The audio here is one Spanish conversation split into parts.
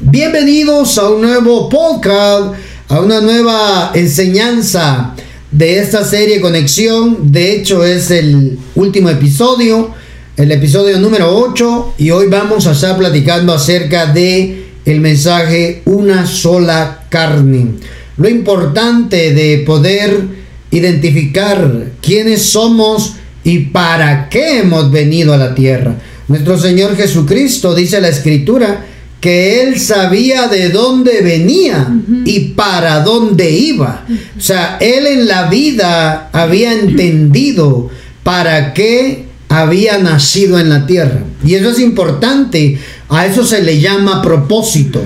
Bienvenidos a un nuevo podcast, a una nueva enseñanza de esta serie Conexión. De hecho, es el último episodio, el episodio número 8, y hoy vamos a estar platicando acerca de el mensaje Una sola carne. Lo importante de poder identificar quiénes somos y para qué hemos venido a la tierra. Nuestro Señor Jesucristo dice la escritura que él sabía de dónde venía y para dónde iba. O sea, él en la vida había entendido para qué había nacido en la tierra. Y eso es importante, a eso se le llama propósito.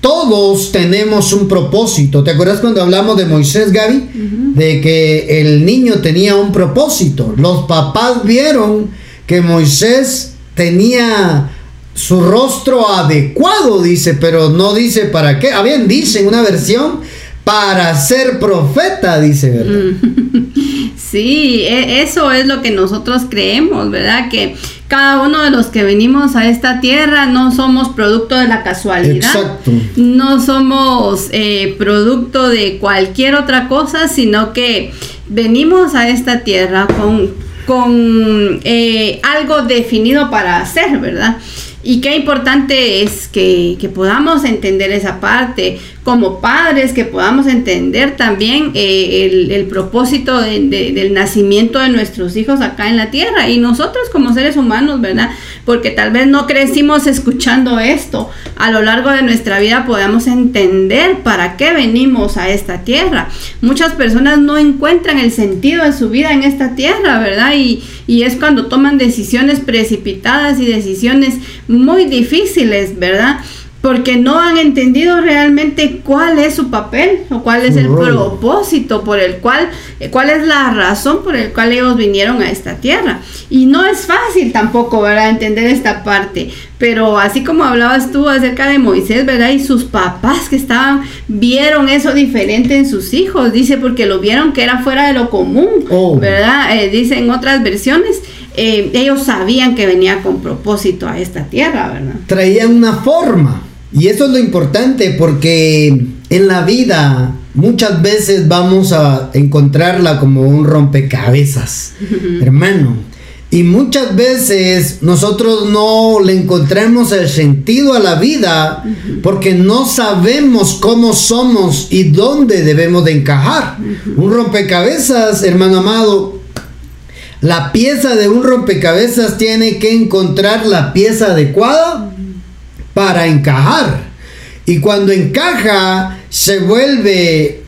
Todos tenemos un propósito. ¿Te acuerdas cuando hablamos de Moisés, Gaby? De que el niño tenía un propósito. Los papás vieron que Moisés tenía su rostro adecuado, dice, pero no dice para qué. Ah, bien, dice en una versión, para ser profeta, dice, ¿verdad? Sí, e, eso es lo que nosotros creemos, ¿verdad? Que cada uno de los que venimos a esta tierra no somos producto de la casualidad. Exacto. No somos eh, producto de cualquier otra cosa, sino que venimos a esta tierra con, con eh, algo definido para hacer, ¿verdad? Y qué importante es que, podamos entender esa parte, como padres, que podamos entender también eh, el, propósito del nacimiento de nuestros hijos acá en la tierra y nosotros como seres humanos, ¿verdad? Porque tal vez no crecimos escuchando esto. A lo largo de nuestra vida podamos entender para qué venimos a esta tierra. Muchas personas no encuentran el sentido de su vida en esta tierra, ¿verdad? Y, y es cuando toman decisiones precipitadas y decisiones muy difíciles, ¿verdad? Porque no han entendido realmente cuál es su papel o cuál es el propósito por el cual, eh, cuál es la razón por el cual ellos vinieron a esta tierra. Y no es fácil tampoco, ¿verdad? Entender esta parte. Pero así como hablabas tú acerca de Moisés, ¿verdad? Y sus papás que estaban, vieron eso diferente en sus hijos, dice, porque lo vieron que era fuera de lo común, oh. ¿verdad? Eh, dice en otras versiones. Eh, ellos sabían que venía con propósito a esta tierra, ¿verdad? Traían una forma. Y eso es lo importante porque en la vida muchas veces vamos a encontrarla como un rompecabezas, hermano. Y muchas veces nosotros no le encontramos el sentido a la vida porque no sabemos cómo somos y dónde debemos de encajar. Un rompecabezas, hermano amado, la pieza de un rompecabezas tiene que encontrar la pieza adecuada para encajar. Y cuando encaja, se vuelve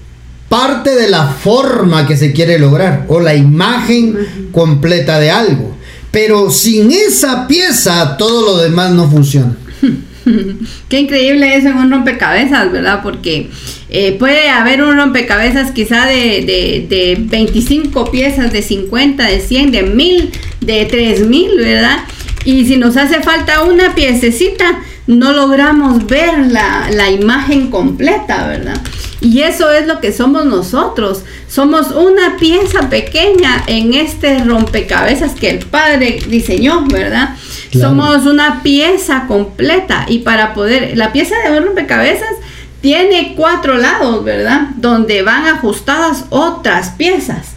parte de la forma que se quiere lograr o la imagen completa de algo. Pero sin esa pieza, todo lo demás no funciona. Qué increíble eso en un rompecabezas, ¿verdad? Porque eh, puede haber un rompecabezas quizá de, de, de 25 piezas, de 50, de 100, de 1000, de 3000, ¿verdad? Y si nos hace falta una piececita, no logramos ver la, imagen completa, ¿verdad? Y eso es lo que somos nosotros. Somos una pieza pequeña en este rompecabezas que el Padre diseñó, ¿verdad? Somos una pieza completa y para poder, la pieza de un rompecabezas tiene cuatro lados, ¿verdad? Donde van ajustadas otras piezas.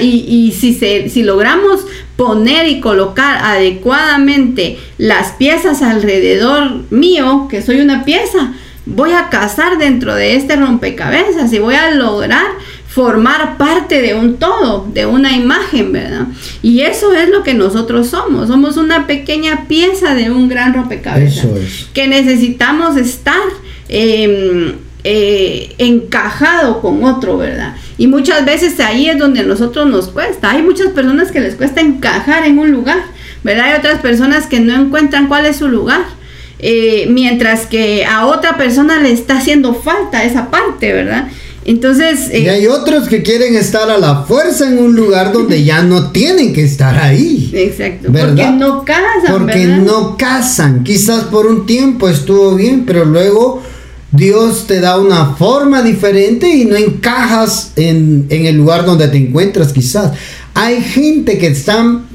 Y, si, se, si logramos poner y colocar adecuadamente las piezas alrededor mío, que soy una pieza, voy a cazar dentro de este rompecabezas y voy a lograr formar parte de un todo, de una imagen, ¿verdad? Y eso es lo que nosotros somos, somos una pequeña pieza de un gran rompecabezas que necesitamos estar em, eh, encajado con otro, ¿verdad? Y muchas veces ahí es donde a nosotros nos cuesta. Hay muchas personas que les cuesta encajar en un lugar, ¿verdad? Hay otras personas que no encuentran cuál es su lugar. Eh, mientras que a otra persona le está haciendo falta esa parte, ¿verdad? Entonces... y hay otros que quieren estar a la fuerza en un lugar donde ya no tienen que estar ahí. Exacto. Porque no casan. Porque no casan. Quizás por un tiempo estuvo bien, pero luego Dios te da una forma diferente y no encajas en, el lugar donde te encuentras quizás. Hay gente que están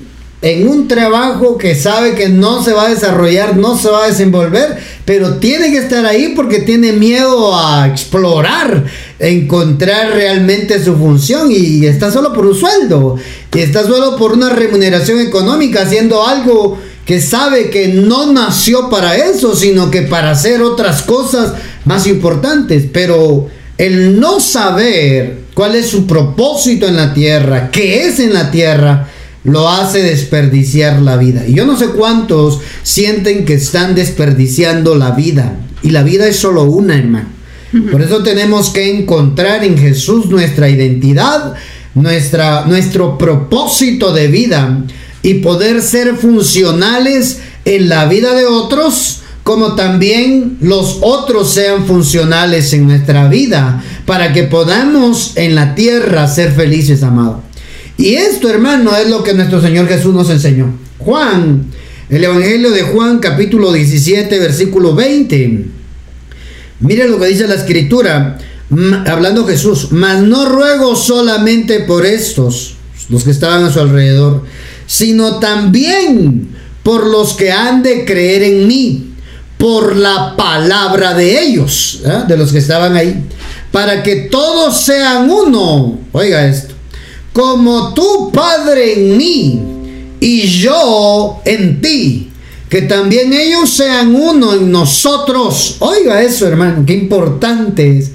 en un trabajo que sabe que no se va a desarrollar, no se va a desenvolver, pero tiene que estar ahí porque tiene miedo a explorar, encontrar realmente su función y está solo por un sueldo, y está solo por una remuneración económica, haciendo algo que sabe que no nació para eso, sino que para hacer otras cosas más importantes, pero el no saber cuál es su propósito en la tierra, qué es en la tierra, lo hace desperdiciar la vida. Y yo no sé cuántos sienten que están desperdiciando la vida. Y la vida es solo una, hermano. Por eso tenemos que encontrar en Jesús nuestra identidad, nuestra, nuestro propósito de vida y poder ser funcionales en la vida de otros como también los otros sean funcionales en nuestra vida, para que podamos en la tierra ser felices, amado. Y esto, hermano, es lo que nuestro Señor Jesús nos enseñó. Juan, el Evangelio de Juan, capítulo 17, versículo 20. Mire lo que dice la escritura, hablando Jesús, mas no ruego solamente por estos, los que estaban a su alrededor, sino también por los que han de creer en mí por la palabra de ellos, ¿eh? de los que estaban ahí, para que todos sean uno. Oiga esto, como tu Padre en mí y yo en ti, que también ellos sean uno en nosotros. Oiga eso, hermano, qué importante es.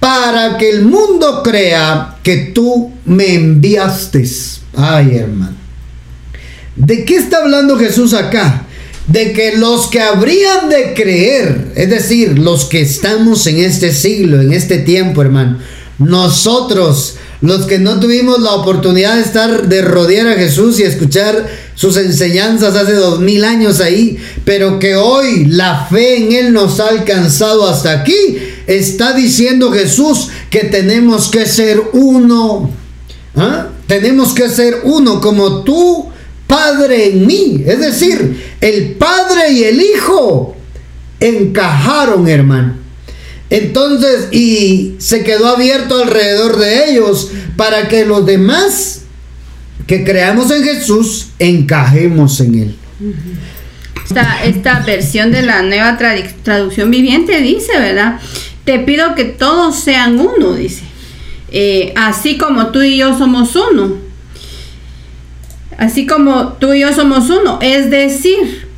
Para que el mundo crea que tú me enviaste. Ay, hermano. ¿De qué está hablando Jesús acá? De que los que habrían de creer, es decir, los que estamos en este siglo, en este tiempo, hermano, nosotros, los que no tuvimos la oportunidad de estar, de rodear a Jesús y escuchar sus enseñanzas hace dos mil años ahí, pero que hoy la fe en Él nos ha alcanzado hasta aquí, está diciendo Jesús que tenemos que ser uno. ¿Ah? Tenemos que ser uno como tú Padre en mí. Es decir, el Padre y el Hijo encajaron, hermano. Entonces, y se quedó abierto alrededor de ellos para que los demás que creamos en Jesús encajemos en Él. Esta, versión de la nueva traducción viviente dice, ¿verdad? Te pido que todos sean uno, dice. Eh, así como tú y yo somos uno así como tú y yo somos uno, es decir,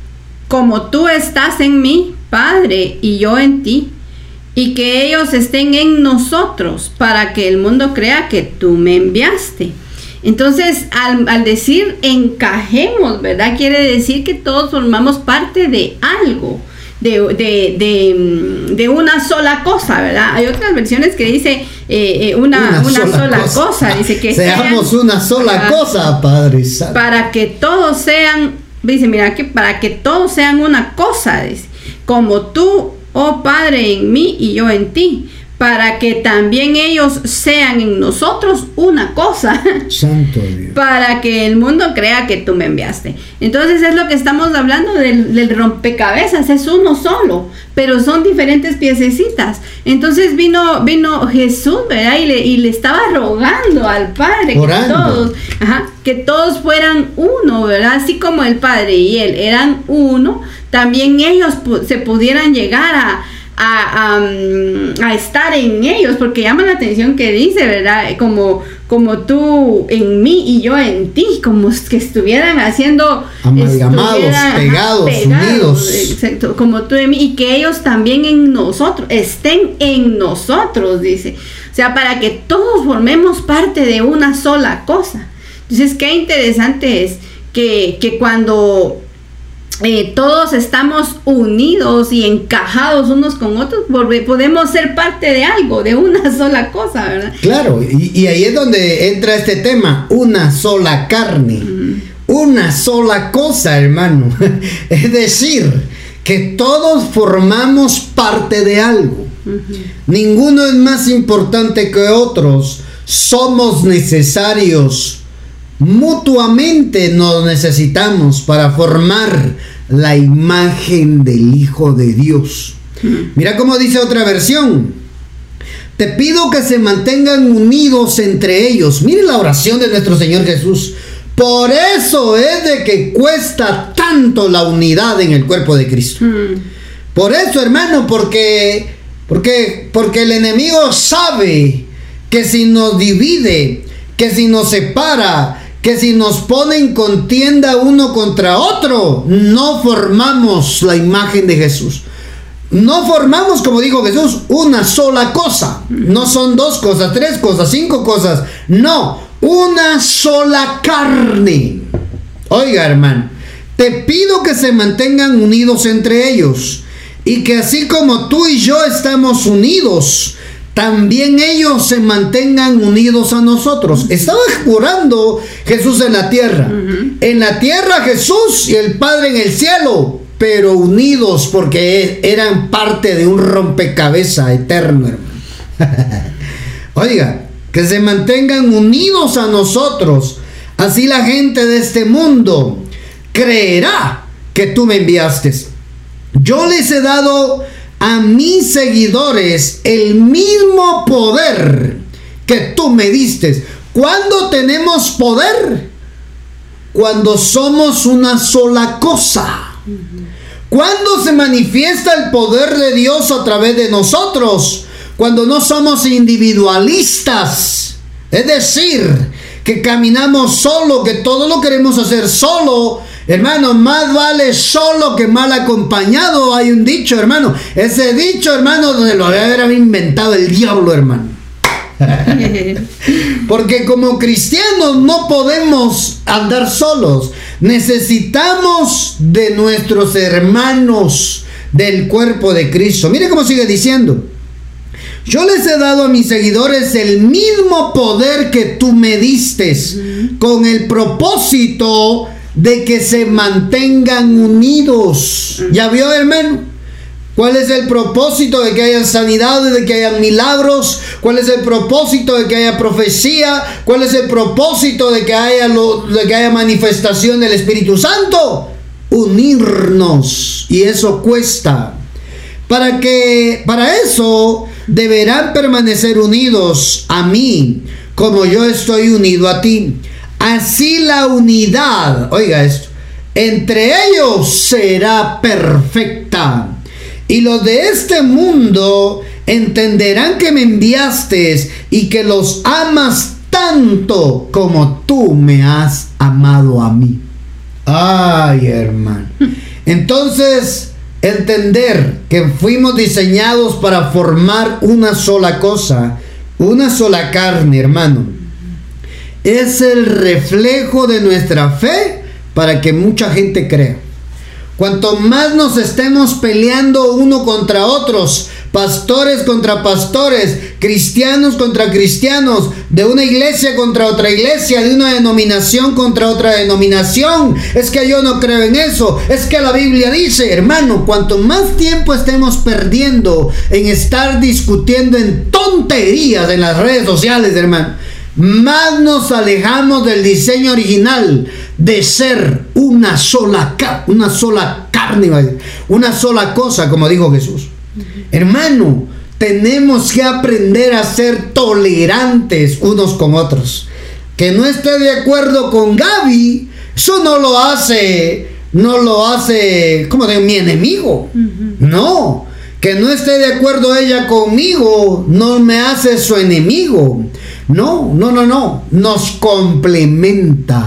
como tú estás en mí, Padre, y yo en ti, y que ellos estén en nosotros para que el mundo crea que tú me enviaste. Entonces, al, decir encajemos, ¿verdad? Quiere decir que todos formamos parte de algo de, de, una sola cosa, ¿verdad? Hay otras versiones que dice eh, eh, una, sola, cosa. Dice que seamos una sola cosa, Padre Para que todos sean, dice, mira, que para que todos sean una cosa, dice, como tú, oh Padre, en mí y yo en ti para que también ellos sean en nosotros una cosa. Santo Dios. Para que el mundo crea que tú me enviaste. Entonces es lo que estamos hablando del, rompecabezas, es uno solo, pero son diferentes piececitas. Entonces vino, vino Jesús, ¿verdad? Y le, y le estaba rogando al Padre que todos, que todos fueran uno, ¿verdad? Así como el Padre y él eran uno, también ellos se pudieran llegar a a, estar en ellos, porque llama la atención que dice, ¿verdad? Como, como tú en mí y yo en ti, como que estuvieran haciendo... Amalgamados, pegados, unidos. Exacto, como tú en mí y que ellos también en nosotros, estén en nosotros, dice. O sea, para que todos formemos parte de una sola cosa. Entonces, qué interesante es que, que cuando eh, todos estamos unidos y encajados unos con otros, porque podemos ser parte de algo, de una sola cosa, ¿verdad? Claro, y, ahí es donde entra este tema, una sola carne, una sola cosa, hermano. es decir, que todos formamos parte de algo. Ninguno es más importante que otros. Somos necesarios mutuamente nos necesitamos para formar la imagen del Hijo de Dios. Mira cómo dice otra versión. Te pido que se mantengan unidos entre ellos. Mire la oración de nuestro Señor Jesús. Por eso es de que cuesta tanto la unidad en el cuerpo de Cristo. Mm. Por eso, hermano, porque, porque, porque el enemigo sabe que si nos divide, que si nos separa, que si nos pone en contienda uno contra otro, no formamos la imagen de Jesús. No formamos, como dijo Jesús, una sola cosa. No son dos cosas, tres cosas, cinco cosas. No, una sola carne. Oiga, hermano, te pido que se mantengan unidos entre ellos. Y que así como tú y yo estamos unidos, también ellos se mantengan unidos a nosotros. Estaba jurando Jesús en la tierra. En la tierra Jesús y el Padre en el cielo pero unidos porque eran parte de un rompecabezas eterno, hermano. Oiga, que se mantengan unidos a nosotros. Así la gente de este mundo creerá que tú me enviaste. Yo les he dado a mis seguidores el mismo poder que tú me diste. ¿Cuándo tenemos poder? Cuando somos una sola cosa. ¿Cuándo se manifiesta el poder de Dios a través de nosotros? Cuando no somos individualistas. Es decir, que caminamos solo, que todo lo queremos hacer solo. Hermano, más vale solo que mal acompañado. Hay un dicho, hermano. Ese dicho, hermano, donde lo haber inventado el diablo, hermano. Porque como cristianos no podemos andar solos. Necesitamos de nuestros hermanos del cuerpo de Cristo. Mire cómo sigue diciendo. Yo les he dado a mis seguidores el mismo poder que tú me diste, con el propósito de que se mantengan unidos. ¿Ya vio, hermano? ¿Cuál es el propósito de que haya sanidades, de que haya milagros? ¿Cuál es el propósito de que haya profecía? ¿Cuál es el propósito de que haya, de que haya manifestación del Espíritu Santo? Unirnos. Y eso cuesta. Para que para eso deberán permanecer unidos a mí, como yo estoy unido a ti. Así la unidad, oiga esto, entre ellos será perfecta y los de este mundo entenderán que me enviaste y que los amas tanto como tú me has amado a mí. Ay, hermano. Entonces, entender que fuimos diseñados para formar una sola cosa, una sola carne, hermano, es el reflejo de nuestra fe para que mucha gente crea. Cuanto más nos estemos peleando uno contra otros, pastores contra pastores, cristianos contra cristianos, de una iglesia contra otra iglesia, de una denominación contra otra denominación. Es que yo no creo en eso. Es que la Biblia dice, hermano, cuanto más tiempo estemos perdiendo en estar discutiendo en tonterías en las redes sociales, hermano, más nos alejamos del diseño original de ser una sola, una sola carne, una sola cosa, como dijo Jesús. Hermano, tenemos que aprender a ser tolerantes unos con otros. Que no esté de acuerdo con Gaby, eso no lo hace, no lo hace, como mi enemigo. No, que no esté de acuerdo ella conmigo, no me hace su enemigo. No, no, no, no, nos complementa.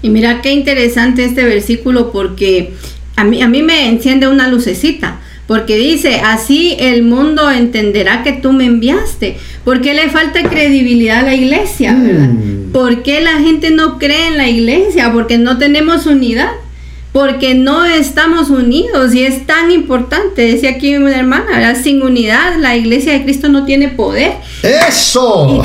Y mira qué interesante este versículo porque a mí, a mí me enciende una lucecita. Porque dice, así el mundo entenderá que tú me enviaste. ¿Por qué le falta credibilidad a la iglesia? Mm. ¿Por qué la gente no cree en la iglesia? Porque no tenemos unidad porque no estamos unidos y es tan importante. Decía aquí una hermana, sin unidad la iglesia de Cristo no tiene poder. Eso.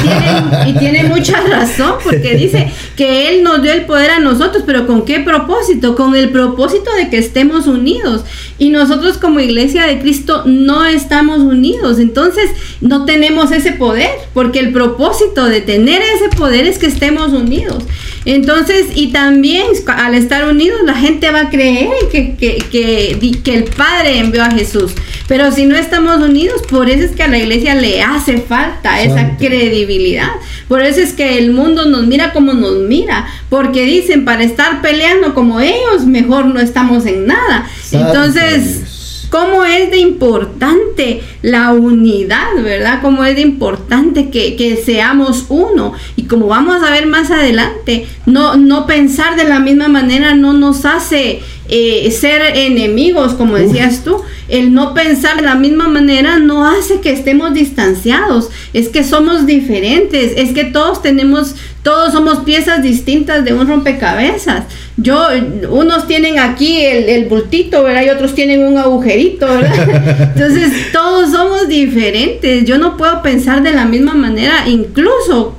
Y tiene, mucha razón porque dice que Él nos dio el poder a nosotros, pero ¿con qué propósito? Con el propósito de que estemos unidos. Y nosotros como iglesia de Cristo no estamos unidos, entonces no tenemos ese poder, porque el propósito de tener ese poder es que estemos unidos. Entonces, y también al estar unidos, la gente va a creer que, que, que, que el Padre envió a Jesús. Pero si no estamos unidos, por eso es que a la iglesia le hace falta esa credibilidad. Por eso es que el mundo nos mira como nos mira. Porque dicen, para estar peleando como ellos, mejor no estamos en nada. Entonces cómo es de importante la unidad, ¿verdad? Cómo es de importante que, seamos uno. Y como vamos a ver más adelante, no, no pensar de la misma manera no nos hace eh, ser enemigos, como decías tú. El no pensar de la misma manera no hace que estemos distanciados. Es que somos diferentes. Es que todos tenemos, todos somos piezas distintas de un rompecabezas. Yo, unos tienen aquí el, el bultito, ¿verdad? Y otros tienen un agujerito, ¿verdad? Entonces, todos somos diferentes. Yo no puedo pensar de la misma manera, incluso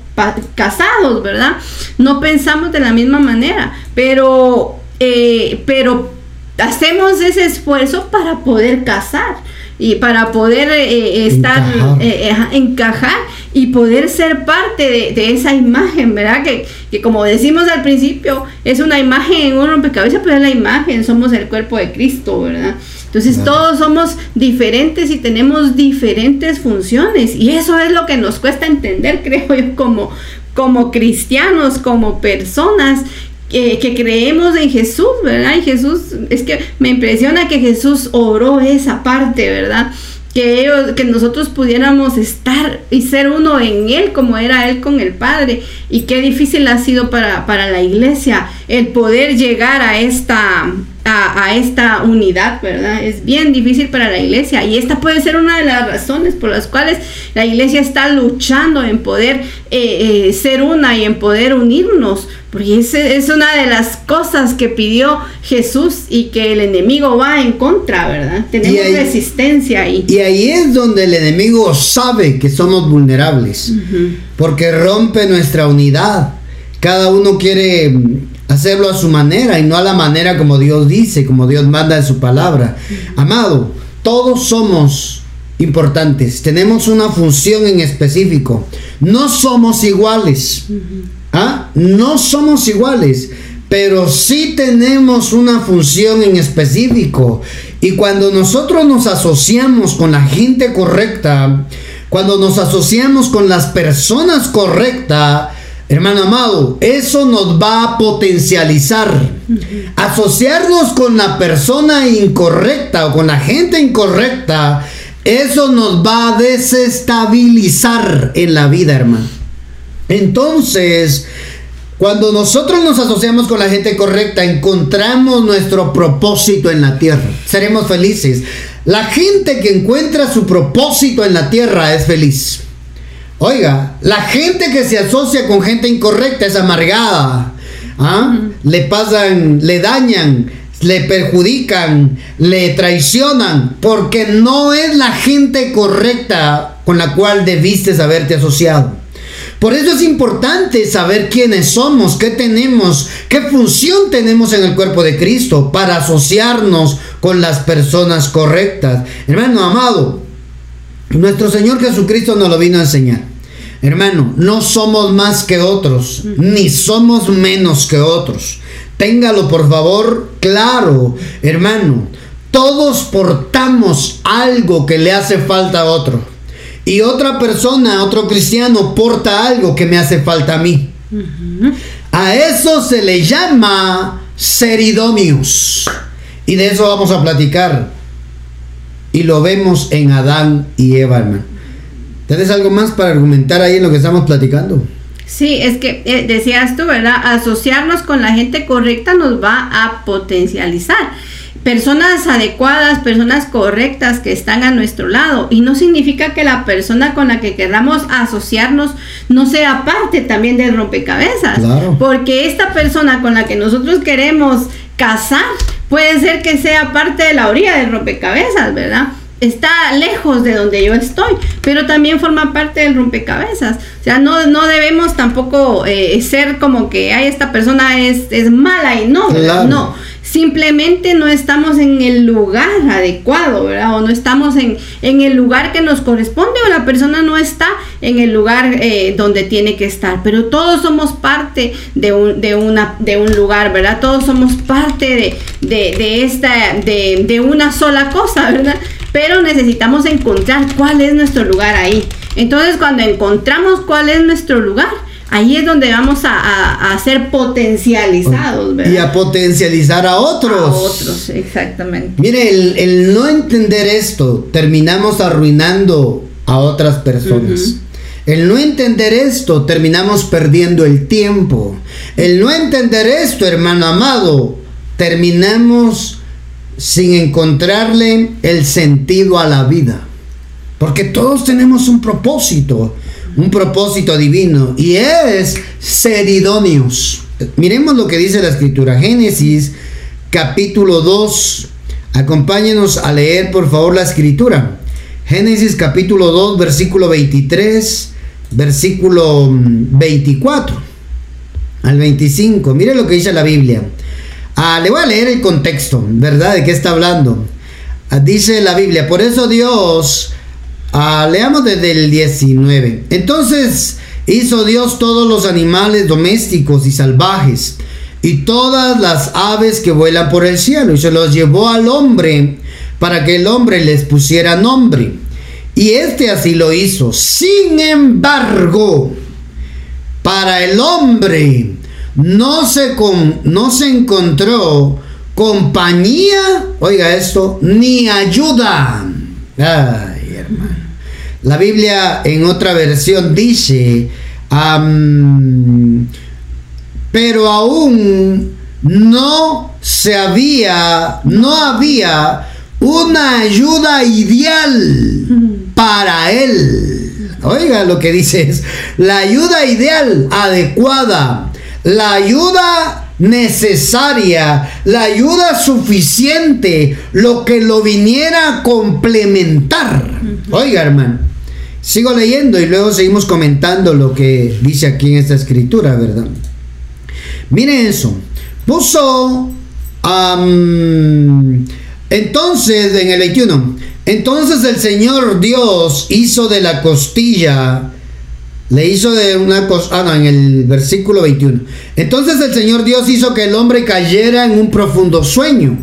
casados, ¿verdad? No pensamos de la misma manera, pero eh, pero hacemos ese esfuerzo para poder casar y para poder eh, eh, estar, encajar. y poder ser parte de, esa imagen, ¿verdad? Que, como decimos al principio, es una imagen en un rompecabezas, pero es la imagen, somos el cuerpo de Cristo, ¿verdad? Entonces todos somos diferentes y tenemos diferentes funciones y eso es lo que nos cuesta entender, creo yo, como, como cristianos, como personas, que, creemos en Jesús, ¿verdad? Y Jesús, es que me impresiona que Jesús oró esa parte, ¿verdad? Que, ellos, que nosotros pudiéramos estar y ser uno en Él como era Él con el Padre. Y qué difícil ha sido para, para la iglesia el poder llegar a esta, a, esta unidad, ¿verdad? Es bien difícil para la iglesia y esta puede ser una de las razones por las cuales la iglesia está luchando en poder eh, eh, ser una y en poder unirnos, porque es, es una de las cosas que pidió Jesús y que el enemigo va en contra, ¿verdad? Tenemos resistencia ahí. Y ahí es donde el enemigo sabe que somos vulnerables, porque rompe nuestra unidad. Cada uno quiere hacerlo a su manera y no a la manera como Dios dice, como Dios manda en su palabra. Amado, todos somos importantes, tenemos una función en específico. No somos iguales. ¿Ah? No somos iguales, pero sí tenemos una función en específico. Y cuando nosotros nos asociamos con la gente correcta, cuando nos asociamos con las personas correctas, Hermano amado, eso nos va a potencializar. Asociarnos con la persona incorrecta o con la gente incorrecta, eso nos va a desestabilizar en la vida, hermano. Entonces, cuando nosotros nos asociamos con la gente correcta, encontramos nuestro propósito en la tierra. Seremos felices. La gente que encuentra su propósito en la tierra es feliz. Oiga, la gente que se asocia con gente incorrecta es amargada. ¿ah? Le pasan, le dañan, le perjudican, le traicionan, porque no es la gente correcta con la cual debiste haberte asociado. Por eso es importante saber quiénes somos, qué tenemos, qué función tenemos en el cuerpo de Cristo para asociarnos con las personas correctas. Hermano amado, nuestro Señor Jesucristo nos lo vino a enseñar. Hermano, no somos más que otros, ni somos menos que otros. Téngalo por favor claro, hermano. Todos portamos algo que le hace falta a otro. Y otra persona, otro cristiano, porta algo que me hace falta a mí. A eso se le llama seridomius. Y de eso vamos a platicar. Y lo vemos en Adán y Eva, hermano. ¿Tienes algo más para argumentar ahí en lo que estamos platicando? Sí, es que eh, decías tú, ¿verdad? Asociarnos con la gente correcta nos va a potencializar. Personas adecuadas, personas correctas que están a nuestro lado. Y no significa que la persona con la que queramos asociarnos no sea parte también del rompecabezas. Porque esta persona con la que nosotros queremos casar puede ser que sea parte de la orilla del rompecabezas, ¿verdad? está lejos de donde yo estoy, pero también forma parte del rompecabezas. O sea, no, no debemos tampoco eh, ser como que, ay, esta persona es, es mala y no, no simplemente no estamos en el lugar adecuado, ¿verdad? O no estamos en, en el lugar que nos corresponde o la persona no está en el lugar eh, donde tiene que estar. Pero todos somos parte de un, de una, de un lugar, ¿verdad? Todos somos parte de, de, esta, de, de una sola cosa, ¿verdad? Pero necesitamos encontrar cuál es nuestro lugar ahí. Entonces, cuando encontramos cuál es nuestro lugar, ahí es donde vamos a, ser potencializados, ¿verdad? Y a potencializar a otros. A otros, exactamente. Mire, el, no entender esto, terminamos arruinando a otras personas. El no entender esto, terminamos perdiendo el tiempo. El no entender esto, hermano amado, terminamos sin encontrarle el sentido a la vida. Porque todos tenemos un propósito un propósito divino y es ser idóneos. Miremos lo que dice la escritura, Génesis capítulo 2. Acompáñenos a leer por favor la escritura. Génesis capítulo 2, versículo 23, versículo 24 al 25. Mire lo que dice la Biblia. Ah, le voy a leer el contexto, ¿verdad? ¿De qué está hablando? Ah, dice la Biblia, por eso Dios Ah, leamos desde el 19. Entonces hizo Dios todos los animales domésticos y salvajes y todas las aves que vuelan por el cielo y se los llevó al hombre para que el hombre les pusiera nombre. Y este así lo hizo. Sin embargo, para el hombre no se, con, no se encontró compañía, oiga esto, ni ayuda. Ay, hermano. La Biblia en otra versión dice, pero aún no se había, no había una ayuda ideal para él. Oiga lo que dice es, la ayuda ideal, adecuada, la ayuda necesaria, la ayuda suficiente, lo que lo viniera a complementar. Oiga, hermano. Sigo leyendo y luego seguimos comentando lo que dice aquí en esta escritura, ¿verdad? Miren eso. Puso... entonces, en el 21, entonces el Señor Dios hizo de la costilla, le hizo de una costilla, ah, no, en el versículo 21. Entonces el Señor Dios hizo que el hombre cayera en un profundo sueño.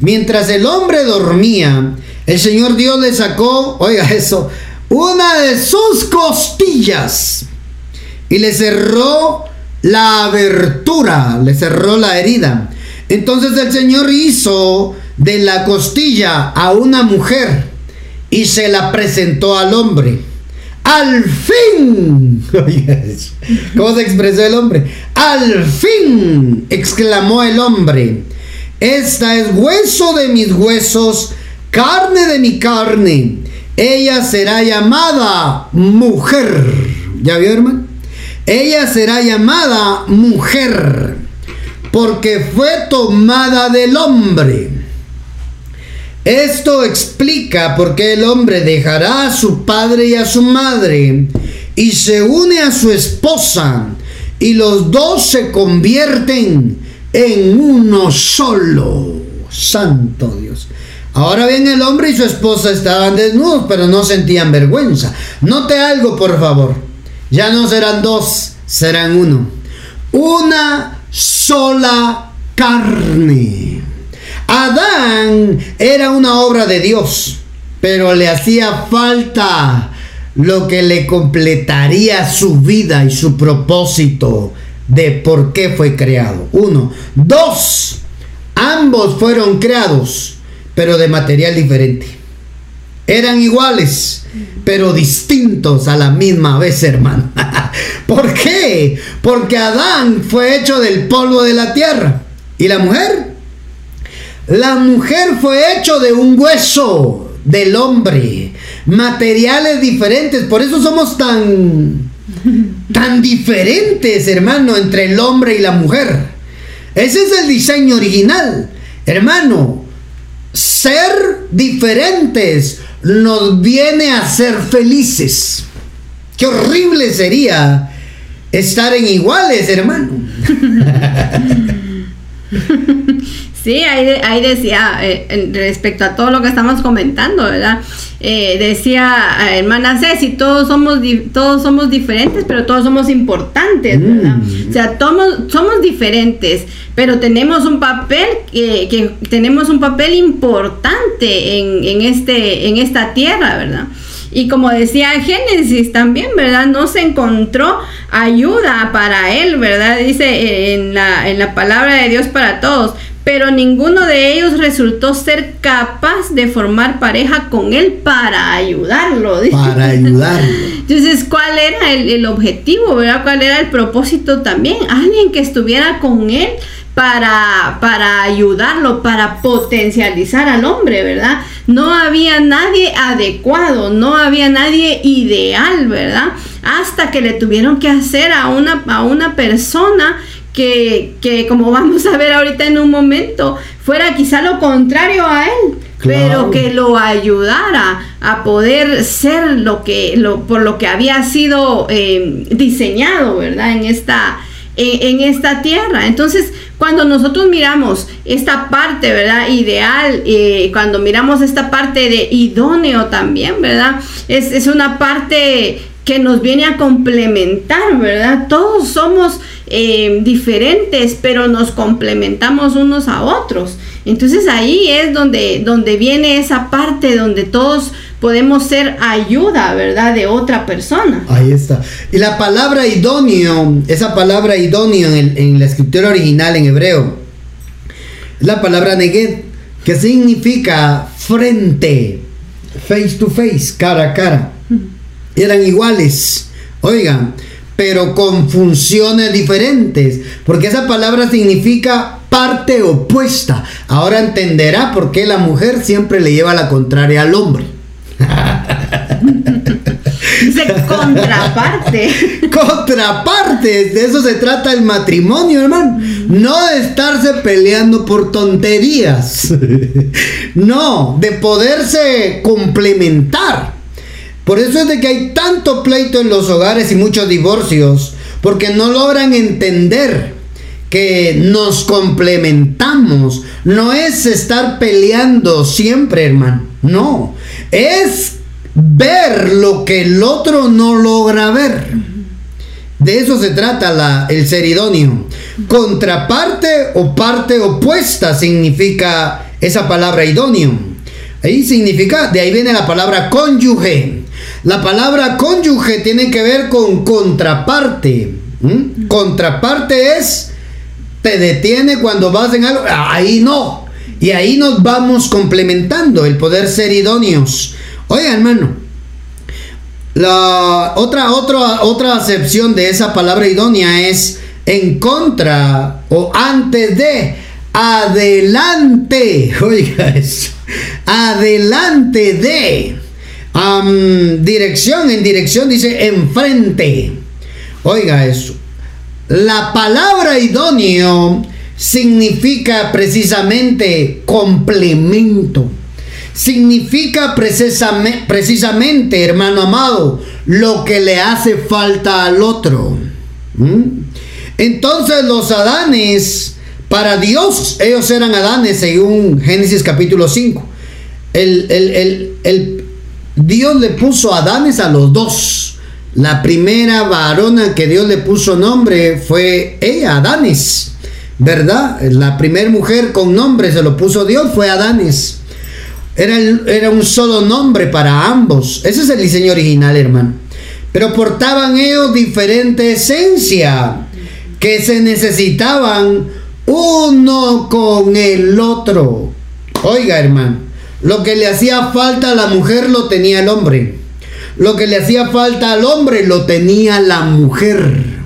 Mientras el hombre dormía, el Señor Dios le sacó, oiga eso, una de sus costillas y le cerró la abertura, le cerró la herida. Entonces el Señor hizo de la costilla a una mujer y se la presentó al hombre. Al fin, ¿cómo se expresó el hombre? Al fin, exclamó el hombre, esta es hueso de mis huesos, carne de mi carne ella será llamada mujer. ¿Ya vio, hermano? Ella será llamada mujer porque fue tomada del hombre. Esto explica por qué el hombre dejará a su padre y a su madre y se une a su esposa y los dos se convierten en uno solo. Santo Dios. Ahora bien, el hombre y su esposa estaban desnudos, pero no sentían vergüenza. Note algo, por favor. Ya no serán dos, serán uno. Una sola carne. Adán era una obra de Dios, pero le hacía falta lo que le completaría su vida y su propósito de por qué fue creado. Uno. Dos. Ambos fueron creados pero de material diferente. Eran iguales, pero distintos a la misma vez, hermano. ¿Por qué? Porque Adán fue hecho del polvo de la tierra. ¿Y la mujer? La mujer fue hecho de un hueso del hombre. Materiales diferentes. Por eso somos tan, tan diferentes, hermano, entre el hombre y la mujer. Ese es el diseño original. Hermano, ser diferentes nos viene a ser felices. Qué horrible sería estar en iguales, hermano. Sí, ahí, decía, eh, respecto a todo lo que estamos comentando, ¿verdad? Eh, decía eh, hermana Ceci, todos somos, todos somos diferentes, pero todos somos importantes, ¿verdad? Mm. O sea, todos, somos diferentes, pero tenemos un papel, que tenemos un papel importante en, en, este, en esta tierra, ¿verdad? Y como decía Génesis también, ¿verdad? No se encontró ayuda para él, ¿verdad? Dice en la, en la palabra de Dios para todos pero ninguno de ellos resultó ser capaz de formar pareja con él para ayudarlo. Para ayudarlo. Entonces, ¿cuál era el, objetivo, verdad? ¿Cuál era el propósito también? Alguien que estuviera con él para, para ayudarlo, para potencializar al hombre, ¿verdad? No había nadie adecuado, no había nadie ideal, ¿verdad? Hasta que le tuvieron que hacer a una, a una persona que, como vamos a ver ahorita en un momento, fuera quizá lo contrario a él, pero que lo ayudara a poder ser lo que, lo, por lo que había sido eh, diseñado, ¿verdad? En esta, en, esta tierra. Entonces, cuando nosotros miramos esta parte, ¿verdad? Ideal, eh, cuando miramos esta parte de idóneo también, ¿verdad? Es, es una parte que nos viene a complementar, ¿verdad? Todos somos eh, diferentes, pero nos complementamos unos a otros. Entonces ahí es donde, donde viene esa parte donde todos podemos ser ayuda, ¿verdad? De otra persona. Ahí está. Y la palabra idóneo, esa palabra idóneo en, la escritura original en hebreo, es la palabra neged, que significa frente, face to face, cara a cara eran iguales. Oigan, pero con funciones diferentes, porque esa palabra significa parte opuesta. Ahora entenderá por qué la mujer siempre le lleva la contraria al hombre. Contraparte. Contraparte, de eso se trata el matrimonio, hermano. No de estarse peleando por tonterías. No, de poderse complementar. Por eso es de que hay tanto pleito en los hogares y muchos divorcios, porque no logran entender que nos complementamos. No es estar peleando siempre, hermano. No, es ver lo que el otro no logra ver. De eso se trata la, el ser idóneo. Contraparte o parte opuesta significa esa palabra idóneo. Ahí significa, de ahí viene la palabra cónyuge. La palabra cónyuge tiene que ver con contraparte. Contraparte es, te detiene cuando vas en algo, ahí no. Y ahí nos vamos complementando, el poder ser idóneos. Oiga, hermano, la otra, otra, otra acepción de esa palabra idónea es en contra o antes de, adelante. Oiga eso, adelante de dirección, en dirección dice enfrente. Oiga eso. La palabra idóneo significa precisamente complemento. Significa precisamente, hermano amado, lo que le hace falta al otro. ¿Mm? Entonces los Adanes, para Dios, ellos eran Adanes según Génesis capítulo 5. el, el, Dios le puso Adanes a los dos. La primera varona que Dios le puso nombre fue ella, Adanes. ¿Verdad? La primera mujer con nombre se lo puso Dios fue Adanes. Era, era un solo nombre para ambos. Ese es el diseño original, hermano. Pero portaban ellos diferente esencia que se necesitaban uno con el otro. Oiga, hermano. Lo que le hacía falta a la mujer lo tenía el hombre. Lo que le hacía falta al hombre lo tenía la mujer.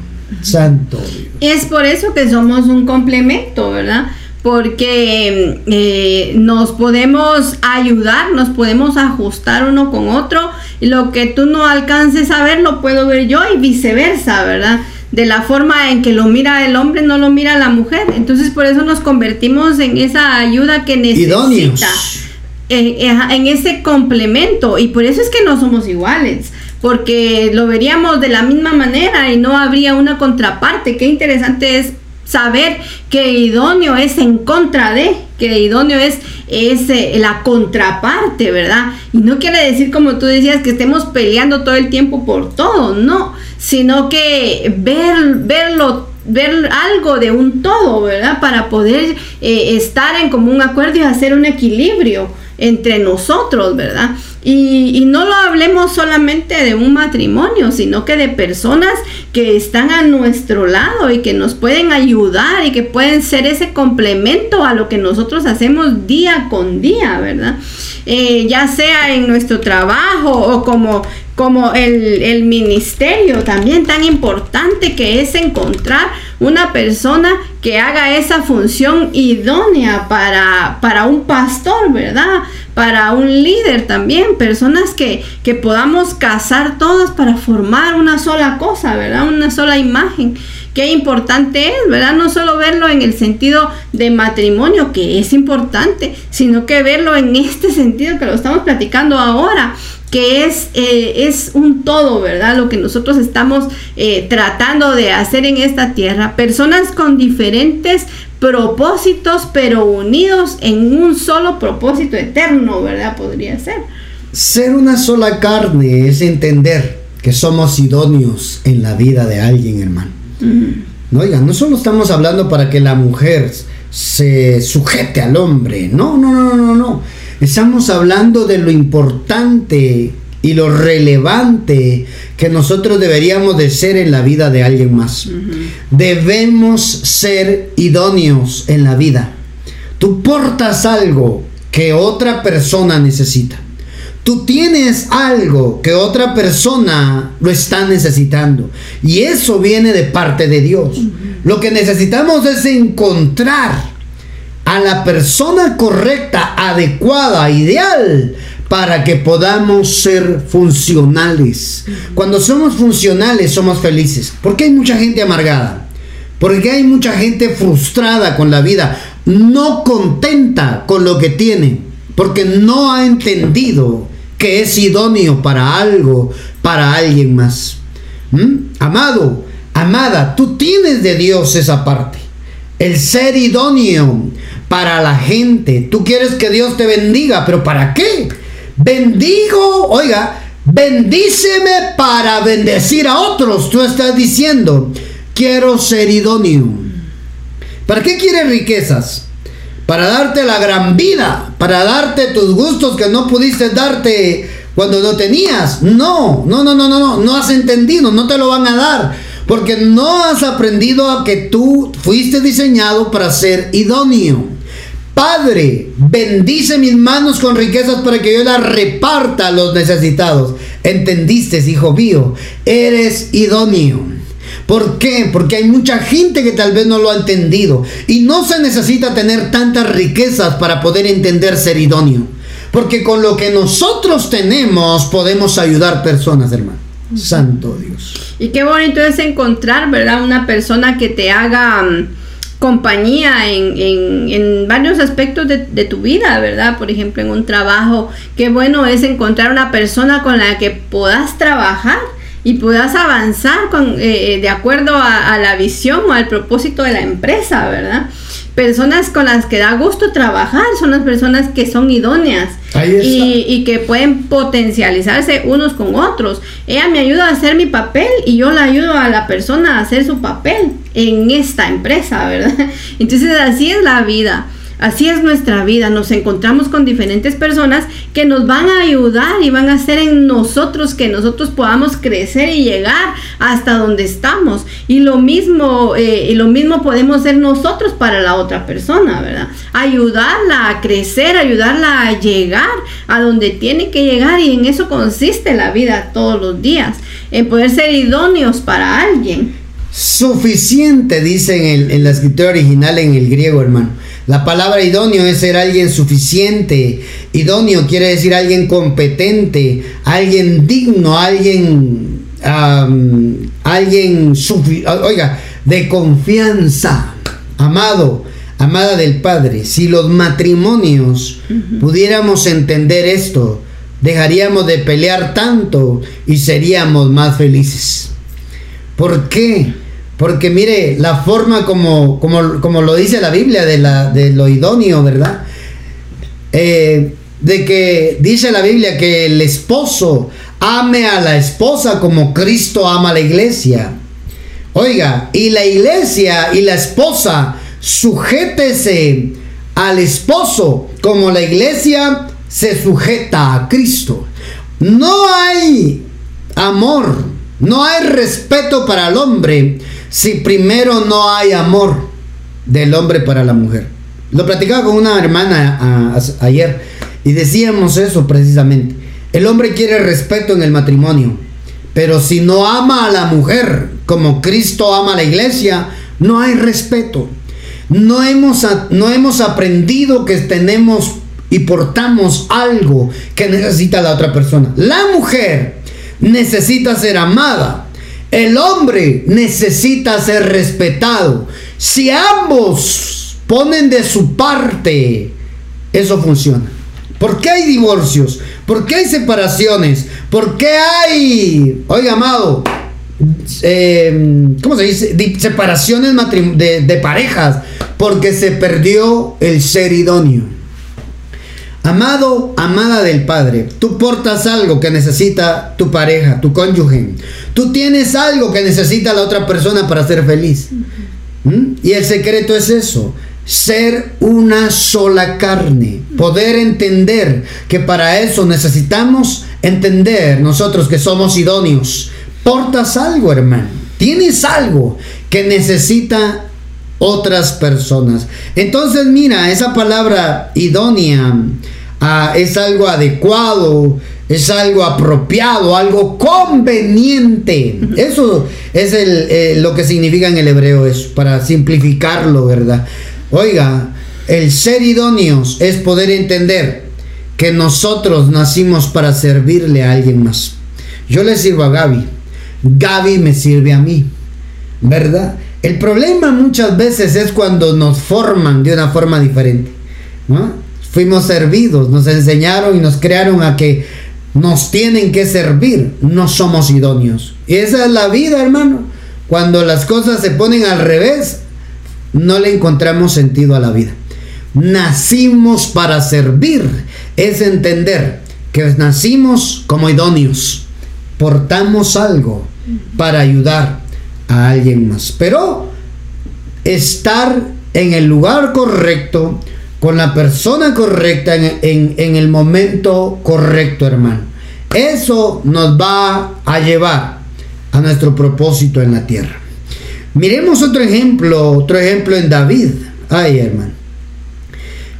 Santo. Es por eso que somos un complemento, ¿verdad? Porque eh, nos podemos ayudar, nos podemos ajustar uno con otro. Y lo que tú no alcances a ver lo puedo ver yo y viceversa, ¿verdad? de la forma en que lo mira el hombre, no lo mira la mujer. Entonces por eso nos convertimos en esa ayuda que necesita en, ese complemento y por eso es que no somos iguales porque lo veríamos de la misma manera y no habría una contraparte. Qué interesante es saber que idóneo es en contra de, que idóneo es, es eh, la contraparte, ¿verdad? Y no quiere decir, como tú decías, que estemos peleando todo el tiempo por todo, no, sino que ver, verlo ver algo de un todo, ¿verdad? Para poder eh, estar en común acuerdo y hacer un equilibrio entre nosotros, ¿verdad? Y, no lo hablemos solamente de un matrimonio, sino que de personas que están a nuestro lado y que nos pueden ayudar y que pueden ser ese complemento a lo que nosotros hacemos día con día, ¿verdad? Eh, ya sea en nuestro trabajo o como como el, el, ministerio también tan importante que es encontrar una persona que haga esa función idónea para, para un pastor, ¿verdad? Para un líder también, personas que, que podamos casar todas para formar una sola cosa, ¿verdad? Una sola imagen qué importante es, ¿verdad? No solo verlo en el sentido de matrimonio, que es importante, sino que verlo en este sentido que lo estamos platicando ahora, que es, eh, es un todo, ¿verdad? Lo que nosotros estamos eh, tratando de hacer en esta tierra. Personas con diferentes propósitos, pero unidos en un solo propósito eterno, ¿verdad? Podría ser. Ser una sola carne es entender que somos idóneos en la vida de alguien, hermano. No, no solo estamos hablando para que la mujer se sujete al hombre, no, no, no, no, no. Estamos hablando de lo importante y lo relevante que nosotros deberíamos de ser en la vida de alguien más. Debemos ser idóneos en la vida. Tú portas algo que otra persona necesita. Tú tienes algo que otra persona lo está necesitando. Y eso viene de parte de Dios. Lo que necesitamos es encontrar a la persona correcta, adecuada, ideal, para que podamos ser funcionales. Cuando somos funcionales somos felices. Porque hay mucha gente amargada. Porque hay mucha gente frustrada con la vida, no contenta con lo que tiene, porque no ha entendido que es idóneo para algo, para alguien más. ¿Mm? Amado, amada, tú tienes de Dios esa parte. El ser idóneo para la gente. Tú quieres que Dios te bendiga, pero ¿para qué? Bendigo, oiga, bendíceme para bendecir a otros. Tú estás diciendo, quiero ser idóneo. ¿Para qué quieres riquezas? para darte la gran vida, para darte tus gustos que no pudiste darte cuando no tenías. No, no, no, no, no, no, no has entendido, no te lo van a dar. Porque no has aprendido a que tú fuiste diseñado para ser idóneo. Padre, bendice mis manos con riquezas para que yo las reparta a los necesitados. ¿Entendiste, hijo mío? Eres idóneo. ¿Por qué? Porque hay mucha gente que tal vez no lo ha entendido. Y no se necesita tener tantas riquezas para poder entender ser idóneo. Porque con lo que nosotros tenemos podemos ayudar personas, hermano. Santo Dios. Y qué bonito es encontrar, ¿verdad? Una persona que te haga mm, compañía en, varios aspectos de, de, tu vida, ¿verdad? Por ejemplo, en un trabajo. Qué bueno es encontrar una persona con la que puedas trabajar y puedas avanzar con, eh, de acuerdo a, la visión o al propósito de la empresa, ¿verdad? Personas con las que da gusto trabajar son las personas que son idóneas y, y, que pueden potencializarse unos con otros. Ella me ayuda a hacer mi papel y yo la ayudo a la persona a hacer su papel en esta empresa, ¿verdad? Entonces así es la vida. Así es nuestra vida, nos encontramos con diferentes personas que nos van a ayudar y van a hacer en nosotros que nosotros podamos crecer y llegar hasta donde estamos. Y lo mismo, eh, y lo mismo podemos ser nosotros para la otra persona, ¿verdad? Ayudarla a crecer, ayudarla a llegar a donde tiene que llegar y en eso consiste la vida todos los días, en poder ser idóneos para alguien. Suficiente, dice en, en la escritura original en el griego, hermano la palabra idóneo es ser alguien suficiente. Idóneo quiere decir alguien competente, alguien digno, alguien, alguien, oiga, de confianza. Amado, amada del Padre, si los matrimonios pudiéramos entender esto, dejaríamos de pelear tanto y seríamos más felices. ¿Por qué? Porque mire, la forma como, como, lo dice la Biblia de, la, de lo idóneo, ¿verdad? Eh, de que dice la Biblia que el esposo ame a la esposa como Cristo ama a la iglesia. Oiga, y la iglesia y la esposa sujétese al esposo como la iglesia se sujeta a Cristo. No hay amor, no hay respeto para el hombre si primero no hay amor del hombre para la mujer. Lo platicaba con una hermana ayer y decíamos eso precisamente. El hombre quiere respeto en el matrimonio, pero si no ama a la mujer como Cristo ama a la iglesia, no hay respeto. No hemos, no hemos aprendido que tenemos y portamos algo que necesita la otra persona. La mujer necesita ser amada. El hombre necesita ser respetado. Si ambos ponen de su parte, eso funciona. ¿Por qué hay divorcios? ¿Por qué hay separaciones? ¿Por qué hay, oiga, amado, eh, ¿cómo se dice? Separaciones de, de parejas. Porque se perdió el ser idóneo. Amado, amada del Padre, tú portas algo que necesita tu pareja, tu cónyuge. Tú tienes algo que necesita la otra persona para ser feliz. ¿Mm? Y el secreto es eso, ser una sola carne, poder entender que para eso necesitamos entender nosotros que somos idóneos. Portas algo, hermano, tienes algo que necesita otras personas. Entonces, mira, esa palabra idónea ah, es algo adecuado, es algo apropiado, algo conveniente. Eso es el, eh, lo que significa en el hebreo, es para simplificarlo, ¿verdad? Oiga, el ser idóneos es poder entender que nosotros nacimos para servirle a alguien más. Yo le sirvo a Gaby, Gaby me sirve a mí, ¿verdad? El problema muchas veces es cuando nos forman de una forma diferente. Fuimos servidos, nos enseñaron y nos crearon a que nos tienen que servir, no somos idóneos. Y esa es la vida, hermano. Cuando las cosas se ponen al revés, no le encontramos sentido a la vida. Nacimos para servir, es entender que nacimos como idóneos, portamos algo para ayudar, a alguien más. Pero estar en el lugar correcto, con la persona correcta, en, el momento correcto, hermano. Eso nos va a llevar a nuestro propósito en la tierra. Miremos otro ejemplo, otro ejemplo en David. Ay, hermano.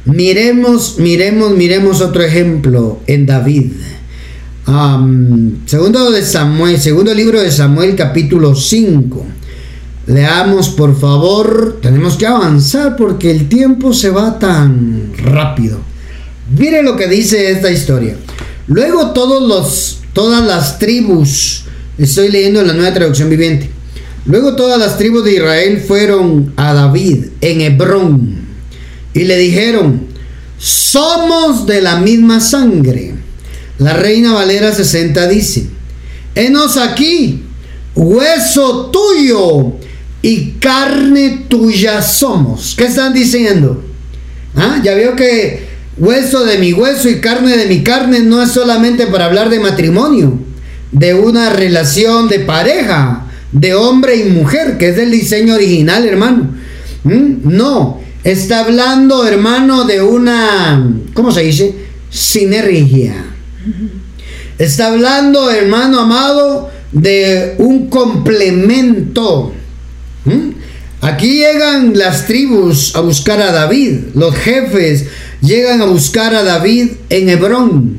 Miremos, miremos, miremos otro ejemplo en David segundo de Samuel, segundo libro de Samuel, capítulo 5. Leamos, por favor. Tenemos que avanzar porque el tiempo se va tan rápido. Mire lo que dice esta historia. Luego todos los, todas las tribus, estoy leyendo en la nueva traducción viviente. Luego todas las tribus de Israel fueron a David en Hebrón y le dijeron, somos de la misma sangre la Reina Valera 60 dice, Enos aquí, hueso tuyo y carne tuya somos. ¿Qué están diciendo? ¿Ah? Ya veo que hueso de mi hueso y carne de mi carne no es solamente para hablar de matrimonio, de una relación de pareja, de hombre y mujer, que es el diseño original, hermano. ¿Mm? No, está hablando, hermano, de una, ¿cómo se dice? Sinergia. Está hablando, hermano amado, de un complemento. Aquí llegan las tribus a buscar a David, los jefes llegan a buscar a David en Hebrón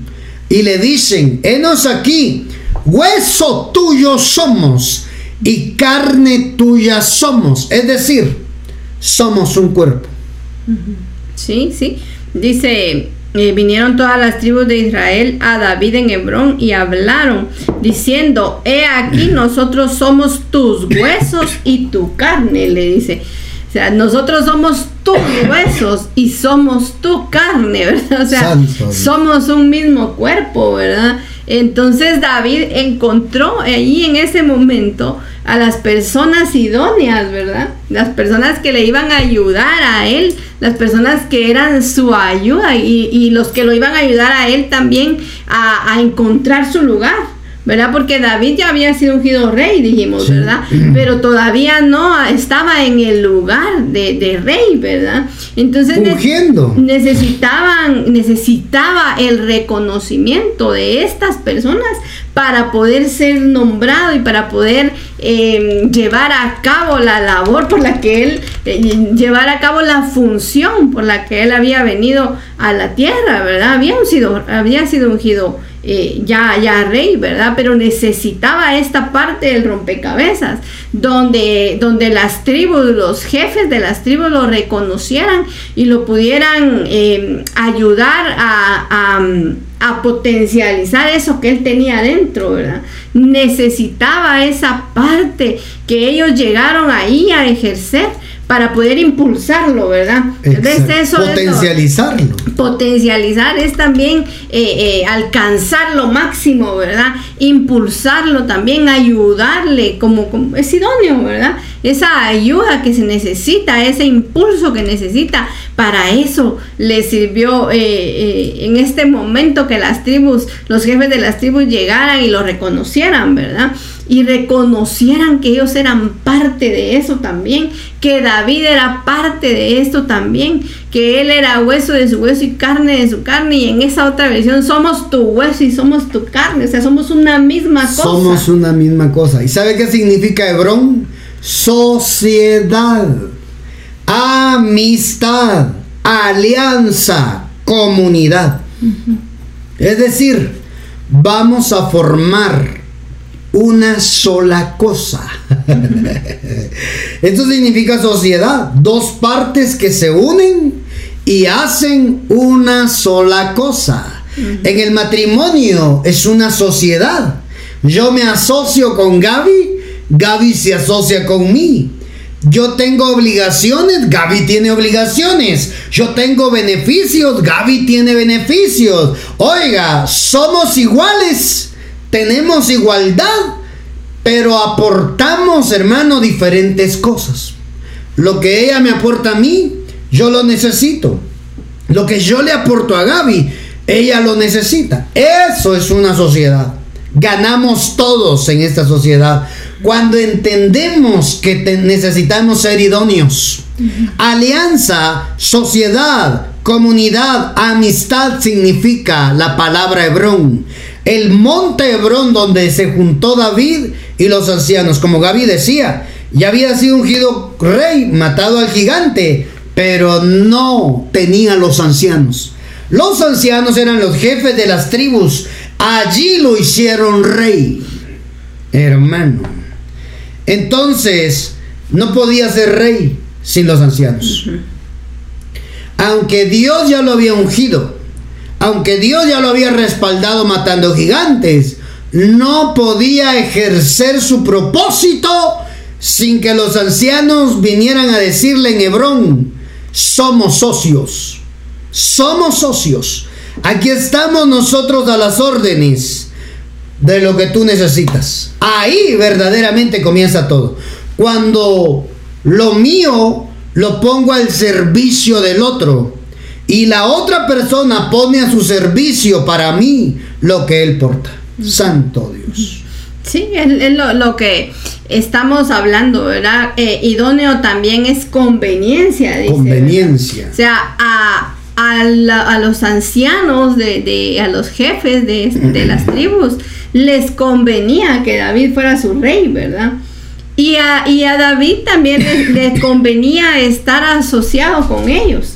y le dicen, enos aquí, hueso tuyo somos y carne tuya somos, es decir, somos un cuerpo. Sí, sí, dice eh, vinieron todas las tribus de Israel a David en Hebrón y hablaron, diciendo, he aquí nosotros somos tus huesos y tu carne, le dice. O sea, nosotros somos tus huesos y somos tu carne, ¿verdad? O sea, somos un mismo cuerpo, ¿verdad? Entonces David encontró ahí en ese momento a las personas idóneas, ¿verdad? Las personas que le iban a ayudar a él, las personas que eran su ayuda y, los que lo iban a ayudar a él también a, a encontrar su lugar. ¿Verdad? Porque David ya había sido ungido rey, dijimos, ¿verdad? Pero todavía no estaba en el lugar de, rey, ¿verdad? Entonces necesitaban, necesitaba el reconocimiento de estas personas para poder ser nombrado y para poder em, llevar a cabo la labor por la que él, eh, llevar a cabo la función por la que él había venido a la tierra, ¿verdad? Había sido, había sido ungido eh, ya, ya rey, ¿verdad? Pero necesitaba esta parte del rompecabezas, donde, donde las tribus, los jefes de las tribus lo reconocieran y lo pudieran eh, ayudar a, a, potencializar eso que él tenía dentro, ¿verdad? Necesitaba esa parte que ellos llegaron ahí a ejercer para poder impulsarlo, ¿verdad? Potencializarlo. potencializar es también eh, eh, alcanzar lo máximo, ¿verdad? Impulsarlo también, ayudarle, como, es idóneo, ¿verdad? Esa ayuda que se necesita, ese impulso que necesita, para eso le sirvió eh, en este momento que las tribus, los jefes de las tribus llegaran y lo reconocieran, ¿verdad? Y reconocieran que ellos eran parte de eso también, que David era parte de esto también, que él era hueso de su hueso y carne de su carne y en esa otra versión somos tu hueso y somos tu carne, o sea, somos una misma cosa. Somos una misma cosa. ¿Y sabe qué significa Hebrón? Sociedad, amistad, alianza, comunidad. Es decir, vamos a formar una sola cosa. Esto significa sociedad, dos partes que se unen y hacen una sola cosa. En el matrimonio es una sociedad. Yo me asocio con Gaby, Gaby se asocia con mí. Yo tengo obligaciones, Gaby tiene obligaciones. Yo tengo beneficios, Gaby tiene beneficios. Oiga, somos iguales tenemos igualdad, pero aportamos, hermano, diferentes cosas. Lo que ella me aporta a mí, yo lo necesito. Lo que yo le aporto a Gaby, ella lo necesita. Eso es una sociedad. Ganamos todos en esta sociedad cuando entendemos que necesitamos ser idóneos. Alianza, sociedad, comunidad, amistad significa la palabra Hebrón el monte Hebrón donde se juntó David y los ancianos. Como Gaby decía, ya había sido ungido rey, matado al gigante, pero no tenía los ancianos. Los ancianos eran los jefes de las tribus. Allí lo hicieron rey, hermano. Entonces, no podía ser rey sin los ancianos. Aunque Dios ya lo había ungido, aunque Dios ya lo había respaldado matando gigantes, no podía ejercer su propósito sin que los ancianos vinieran a decirle en Hebrón, somos socios, somos socios, aquí estamos nosotros a las órdenes de lo que tú necesitas. Ahí verdaderamente comienza todo. Cuando lo mío lo pongo al servicio del otro, y la otra persona pone a su servicio para mí lo que él porta. Santo Dios. Sí, es, lo, que estamos hablando, ¿verdad? Eh, idóneo también es conveniencia. Dice, conveniencia. O sea, a, a, los ancianos, de, a los jefes de, las tribus, les convenía que David fuera su rey, ¿verdad? Y a, y a David también le convenía estar asociado con ellos.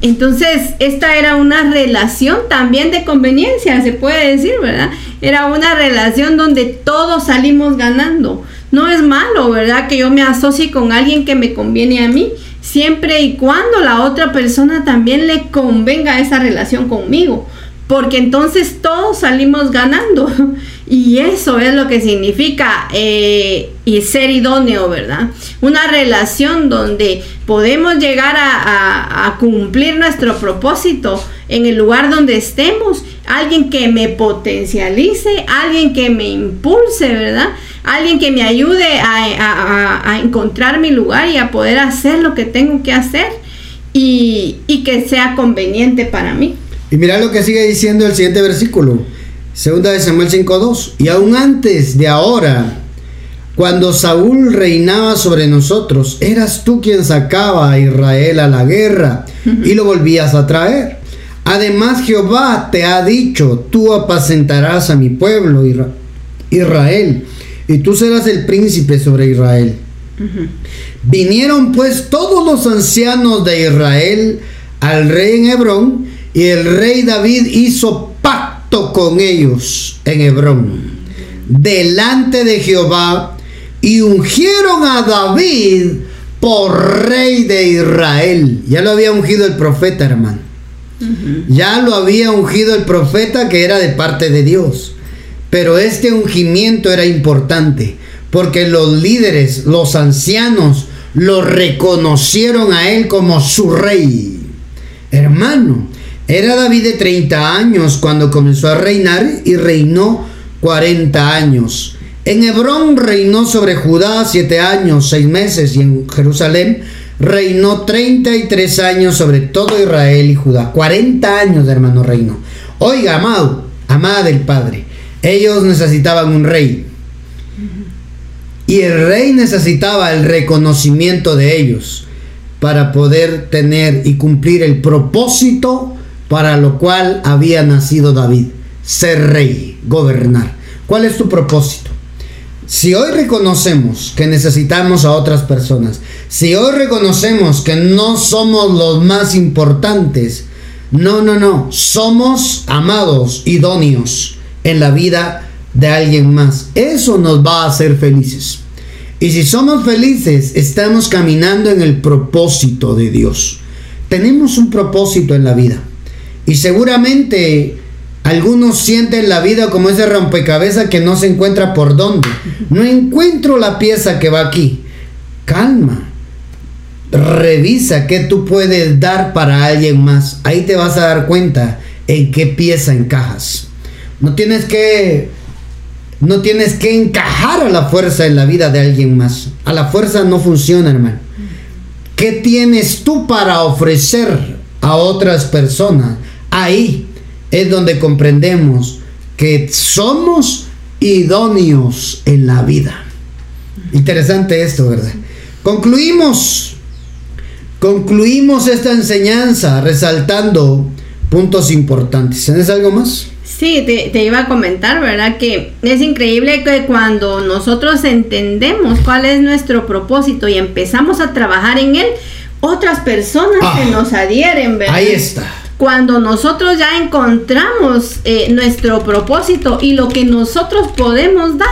Entonces, esta era una relación también de conveniencia, se puede decir, ¿verdad? Era una relación donde todos salimos ganando. No es malo, ¿verdad? Que yo me asocie con alguien que me conviene a mí, siempre y cuando la otra persona también le convenga esa relación conmigo porque entonces todos salimos ganando. Y eso es lo que significa eh, y ser idóneo, ¿verdad? Una relación donde podemos llegar a, cumplir nuestro propósito en el lugar donde estemos, alguien que me potencialice, alguien que me impulse, ¿verdad? Alguien que me ayude a, encontrar mi lugar y a poder hacer lo que tengo que hacer y, y que sea conveniente para mí. Y mira lo que sigue diciendo el siguiente versículo, segunda de Samuel 5.2, y aún antes de ahora, cuando Saúl reinaba sobre nosotros, eras tú quien sacaba a Israel a la guerra y lo volvías a traer. Además Jehová te ha dicho, tú apacentarás a mi pueblo Israel y tú serás el príncipe sobre Israel. Vinieron pues todos los ancianos de Israel al rey en Hebrón y el rey David hizo pacto con ellos en Hebrón delante de Jehová y ungieron a David por rey de Israel. Ya lo había ungido el profeta, hermano. Ya lo había ungido el profeta que era de parte de Dios. Pero este ungimiento era importante porque los líderes, los ancianos, lo reconocieron a él como su rey. Hermano, era David de 30 años cuando comenzó a reinar y reinó 40 años. En Hebrón reinó sobre Judá siete años, seis meses, y en Jerusalén reinó 33 años sobre todo Israel y Judá. 40 años de hermano reino. Oiga, amado, amada del Padre, ellos necesitaban un rey. Y el rey necesitaba el reconocimiento de ellos para poder tener y cumplir el propósito para lo cual había nacido David, ser rey, gobernar. ¿Cuál es tu propósito? Si hoy reconocemos que necesitamos a otras personas, si hoy reconocemos que no somos los más importantes, no, no, no, somos amados, idóneos en la vida de alguien más. Eso nos va a hacer felices. Y si somos felices, estamos caminando en el propósito de Dios. Tenemos un propósito en la vida. Y seguramente algunos sienten la vida como ese rompecabezas que no se encuentra por dónde. No encuentro la pieza que va aquí. Calma. Revisa qué tú puedes dar para alguien más. Ahí te vas a dar cuenta en qué pieza encajas. No tienes que no tienes que encajar a la fuerza en la vida de alguien más. A la fuerza no funciona, hermano. ¿Qué tienes tú para ofrecer a otras personas? Ahí es donde comprendemos que somos idóneos en la vida. Interesante esto, ¿verdad? Concluimos, concluimos esta enseñanza resaltando puntos importantes. ¿Tienes algo más? Sí, te, te, iba a comentar, ¿verdad? Que es increíble que cuando nosotros entendemos cuál es nuestro propósito y empezamos a trabajar en él, otras personas se ah. nos adhieren, ¿verdad? Ahí está cuando nosotros ya encontramos eh, nuestro propósito y lo que nosotros podemos dar,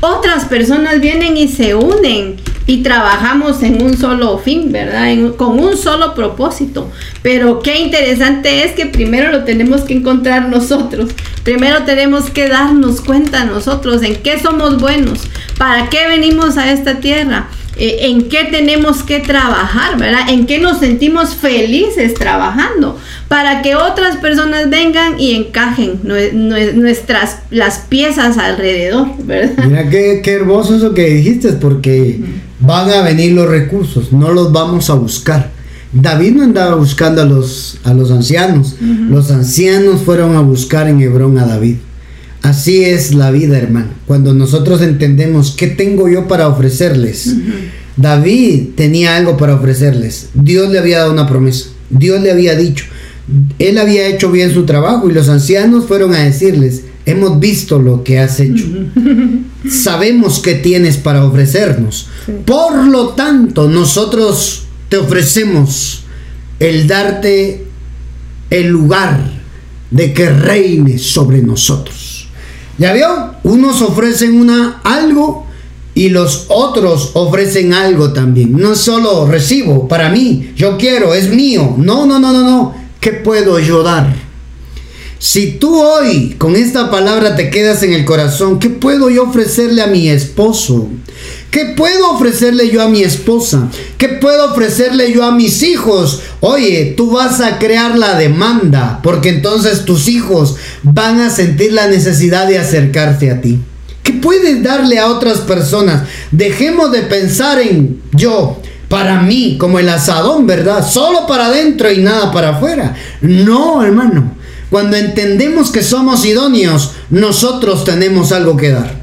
otras personas vienen y se unen y trabajamos en un solo fin, ¿verdad? con un solo propósito. Pero qué interesante es que primero lo tenemos que encontrar nosotros. Primero tenemos que darnos cuenta nosotros en qué somos buenos, para qué venimos a esta tierra eh, en qué tenemos que trabajar, ¿verdad? En qué nos sentimos felices trabajando para que otras personas vengan y encajen nuestras las piezas alrededor, ¿verdad? Mira qué, hermoso eso que dijiste, porque van a venir los recursos, no los vamos a buscar. David no andaba buscando a los, a los ancianos, los ancianos fueron a buscar en Hebrón a David. Así es la vida, hermano. Cuando nosotros entendemos qué tengo yo para ofrecerles. David tenía algo para ofrecerles. Dios le había dado una promesa. Dios le había dicho. Él había hecho bien su trabajo y los ancianos fueron a decirles, hemos visto lo que has hecho. Sabemos que tienes para ofrecernos. Por lo tanto, nosotros te ofrecemos el darte el lugar de que reine sobre nosotros. ¿Ya vio? Unos ofrecen una algo y los otros ofrecen algo también. No solo recibo para mí, yo quiero, es mío. No, no, no, no, no. ¿Qué puedo yo dar? Si tú hoy con esta palabra te quedas en el corazón, ¿qué puedo yo ofrecerle a mi esposo? ¿Qué puedo ofrecerle yo a mi esposa? ¿Qué puedo ofrecerle yo a mis hijos? Oye, tú vas a crear la demanda, porque entonces tus hijos van a sentir la necesidad de acercarse a ti. ¿Qué puedes darle a otras personas? Dejemos de pensar en yo, para mí, como el asadón, ¿verdad? Solo para adentro y nada para afuera. No, hermano. Cuando entendemos que somos idóneos, nosotros tenemos algo que dar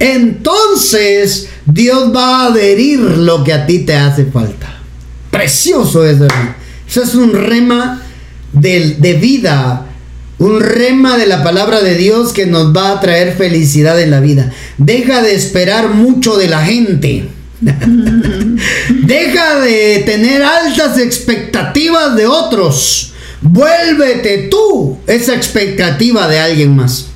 entonces Dios va a adherir lo que a ti te hace falta. Precioso es, ¿verdad? Eso es un rema de, de vida, un rema de la palabra de Dios que nos va a traer felicidad en la vida. Deja de esperar mucho de la gente. Deja de tener altas expectativas de otros. Vuélvete tú esa expectativa de alguien más.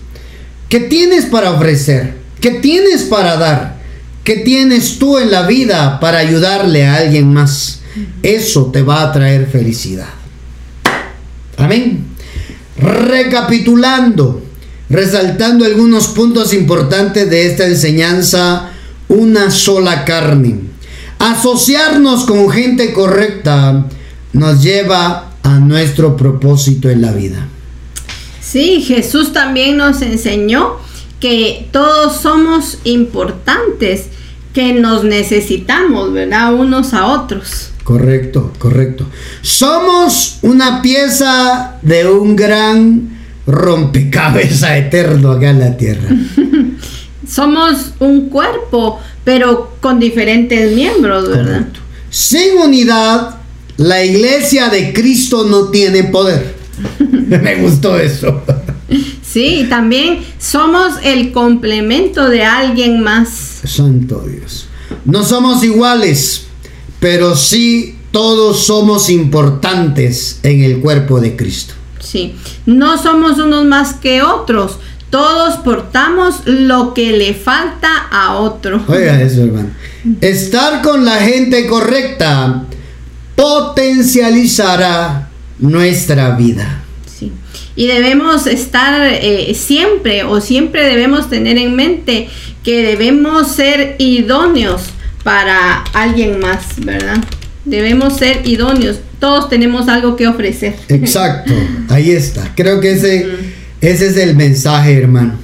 ¿Qué tienes para ofrecer? ¿Qué tienes para dar? ¿Qué tienes tú en la vida para ayudarle a alguien más? Eso te va a traer felicidad. Amén. Recapitulando, resaltando algunos puntos importantes de esta enseñanza, una sola carne. Asociarnos con gente correcta nos lleva a nuestro propósito en la vida. Sí, Jesús también nos enseñó que todos somos importantes, que nos necesitamos, ¿verdad? Unos a otros. Correcto, correcto. Somos una pieza de un gran rompecabezas eterno acá en la tierra. Somos un cuerpo, pero con diferentes miembros, ¿verdad? Sin unidad, la iglesia de Cristo no tiene poder. Me gustó eso. Sí, también somos el complemento de alguien más. Santo Dios. No somos iguales, pero sí todos somos importantes en el cuerpo de Cristo. Sí, no somos unos más que otros. Todos portamos lo que le falta a otro. Oiga eso, hermano. Estar con la gente correcta potencializará nuestra vida. Y debemos estar eh, siempre o siempre debemos tener en mente que debemos ser idóneos para alguien más, ¿verdad? Debemos ser idóneos. Todos tenemos algo que ofrecer. Exacto, ahí está. Creo que ese, ese es el mensaje, hermano.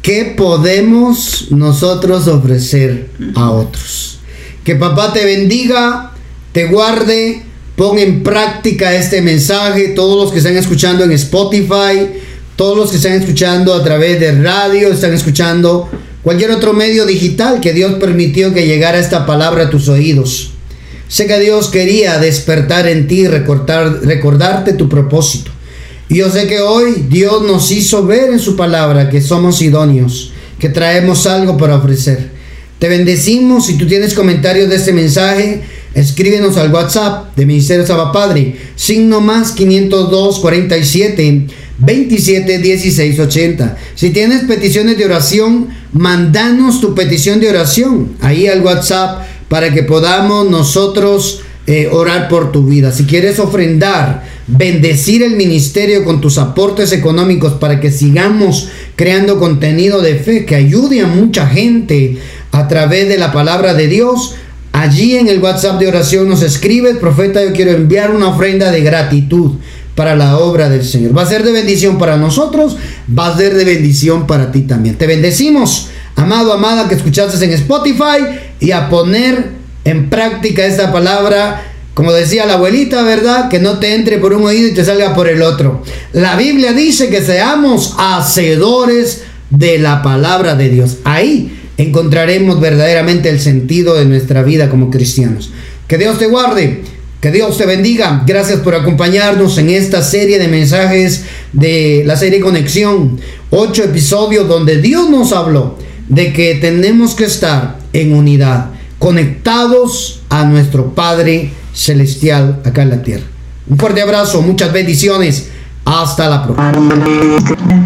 ¿Qué podemos nosotros ofrecer a otros? Que papá te bendiga, te guarde Pon en práctica este mensaje, todos los que están escuchando en Spotify, todos los que están escuchando a través de radio, están escuchando cualquier otro medio digital que Dios permitió que llegara esta palabra a tus oídos. Sé que Dios quería despertar en ti, recordar, recordarte tu propósito. Y yo sé que hoy Dios nos hizo ver en su palabra que somos idóneos, que traemos algo para ofrecer. Te bendecimos. Si tú tienes comentarios de este mensaje, escríbenos al WhatsApp de Ministerio Saba Padre, signo más 502 47 27 16 80. Si tienes peticiones de oración, mandanos tu petición de oración ahí al WhatsApp para que podamos nosotros eh, orar por tu vida. Si quieres ofrendar, bendecir el ministerio con tus aportes económicos para que sigamos creando contenido de fe que ayude a mucha gente a través de la palabra de Dios. Allí en el WhatsApp de oración nos escribe, profeta, yo quiero enviar una ofrenda de gratitud para la obra del Señor. Va a ser de bendición para nosotros, va a ser de bendición para ti también. Te bendecimos, amado, amada, que escuchaste en Spotify y a poner en práctica esta palabra. Como decía la abuelita, ¿verdad? Que no te entre por un oído y te salga por el otro. La Biblia dice que seamos hacedores de la palabra de Dios. Ahí encontraremos verdaderamente el sentido de nuestra vida como cristianos. Que Dios te guarde, que Dios te bendiga. Gracias por acompañarnos en esta serie de mensajes de la serie Conexión. Ocho episodios donde Dios nos habló de que tenemos que estar en unidad, conectados a nuestro Padre Celestial acá en la tierra. Un fuerte abrazo, muchas bendiciones. Hasta la próxima.